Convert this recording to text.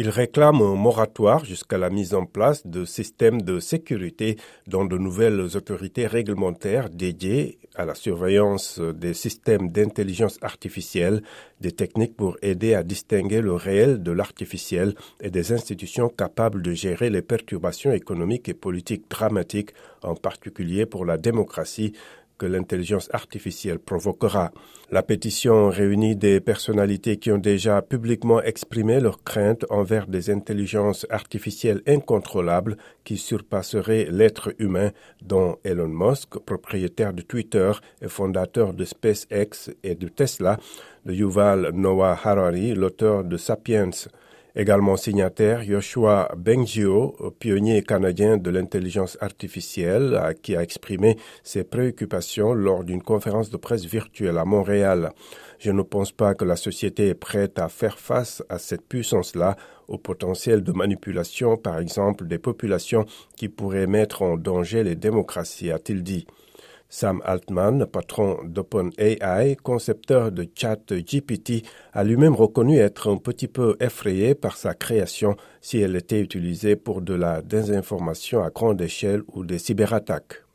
Il réclame un moratoire jusqu'à la mise en place de systèmes de sécurité dont de nouvelles autorités réglementaires dédiées à la surveillance des systèmes d'intelligence artificielle, des techniques pour aider à distinguer le réel de l'artificiel et des institutions capables de gérer les perturbations économiques et politiques dramatiques, en particulier pour la démocratie, que l'intelligence artificielle provoquera. La pétition réunit des personnalités qui ont déjà publiquement exprimé leurs craintes envers des intelligences artificielles incontrôlables qui surpasseraient l'être humain, dont Elon Musk, propriétaire de Twitter et fondateur de SpaceX et de Tesla, de Yuval Noah Harari, l'auteur de Sapiens. Également signataire, Yoshua Bengio, pionnier canadien de l'intelligence artificielle, qui a exprimé ses préoccupations lors d'une conférence de presse virtuelle à Montréal. Je ne pense pas que la société est prête à faire face à cette puissance-là, au potentiel de manipulation, par exemple, des populations qui pourraient mettre en danger les démocraties, a-t-il dit. Sam Altman, patron d'OpenAI, concepteur de ChatGPT, a lui-même reconnu être un petit peu effrayé par sa création si elle était utilisée pour de la désinformation à grande échelle ou des cyberattaques.